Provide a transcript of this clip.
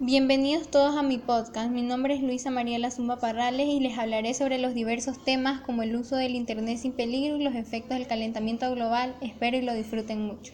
Bienvenidos todos a mi podcast. Mi nombre es Luisa María Zumba Parrales y les hablaré sobre los diversos temas como el uso del Internet sin peligro y los efectos del calentamiento global. Espero y lo disfruten mucho.